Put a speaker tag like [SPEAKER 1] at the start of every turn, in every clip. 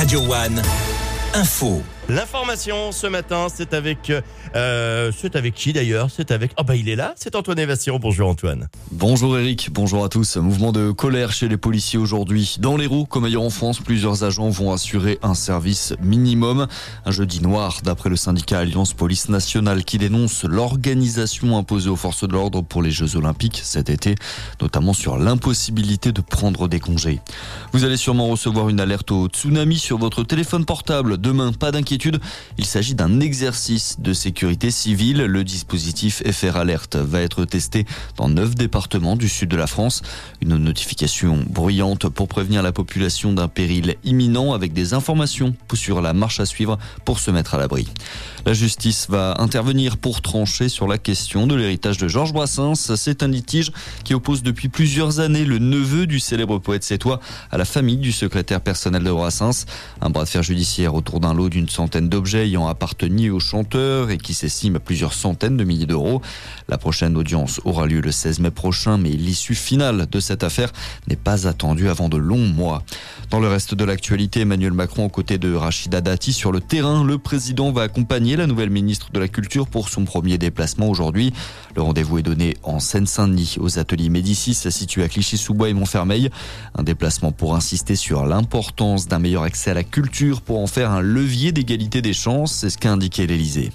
[SPEAKER 1] Radio One, info.
[SPEAKER 2] L'information ce matin, c'est avec, euh, c'est avec qui d'ailleurs? C'est avec, oh bah il est là, c'est Antoine Evassion. Bonjour Antoine.
[SPEAKER 3] Bonjour Eric, bonjour à tous. Mouvement de colère chez les policiers aujourd'hui. Dans les roues, comme ailleurs en France, plusieurs agents vont assurer un service minimum. Un jeudi noir, d'après le syndicat Alliance Police Nationale qui dénonce l'organisation imposée aux forces de l'ordre pour les Jeux Olympiques cet été, notamment sur l'impossibilité de prendre des congés. Vous allez sûrement recevoir une alerte au tsunami sur votre téléphone portable. Demain, pas d'inquiétude il s'agit d'un exercice de sécurité civile. Le dispositif FR Alert va être testé dans neuf départements du sud de la France. Une notification bruyante pour prévenir la population d'un péril imminent avec des informations sur la marche à suivre pour se mettre à l'abri. La justice va intervenir pour trancher sur la question de l'héritage de Georges Brassens. C'est un litige qui oppose depuis plusieurs années le neveu du célèbre poète sétois à la famille du secrétaire personnel de Brassens. Un bras de fer judiciaire autour d'un lot d'une centaine d'objets ayant appartenu au chanteur et qui s'estime à plusieurs centaines de milliers d'euros. La prochaine audience aura lieu le 16 mai prochain, mais l'issue finale de cette affaire n'est pas attendue avant de longs mois. Dans le reste de l'actualité, Emmanuel Macron aux côtés de Rachida Dati sur le terrain, le président va accompagner la nouvelle ministre de la Culture pour son premier déplacement aujourd'hui. Le rendez-vous est donné en Seine-Saint-Denis aux ateliers Médicis situés à Clichy-sous-Bois et Montfermeil. Un déplacement pour insister sur l'importance d'un meilleur accès à la culture pour en faire un levier d'égalité des chances, c'est ce qu'a indiqué l'Elysée.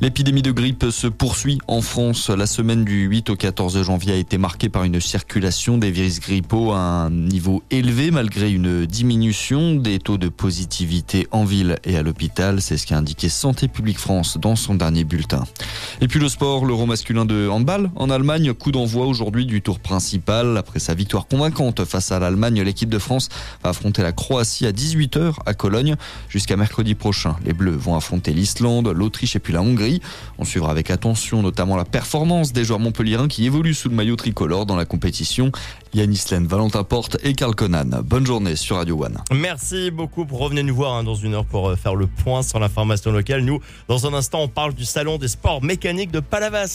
[SPEAKER 3] L'épidémie de grippe se poursuit en France. La semaine du 8 au 14 janvier a été marquée par une circulation des virus grippaux à un niveau élevé malgré une diminution des taux de positivité en ville et à l'hôpital. C'est ce qu'a indiqué Santé publique France dans son dernier bulletin. Et puis le sport, l'euro masculin de handball en Allemagne, coup d'envoi aujourd'hui du tour principal. Après sa victoire convaincante face à l'Allemagne, l'équipe de France va affronter la Croatie à 18h à Cologne. Jusqu'à mercredi prochain, les Bleus vont affronter l'Islande, l'Autriche et puis la Hongrie. On suivra avec attention notamment la performance des joueurs montpelliérains qui évoluent sous le maillot tricolore dans la compétition. Yannis Len, Valentin Porte et Karl Conan. Bonne journée sur Radio One.
[SPEAKER 2] Merci beaucoup. pour Revenez nous voir hein, dans une heure pour euh, faire le point sur l'information locale. Nous, dans un instant, on parle du salon des sports mécaniques de Palavas.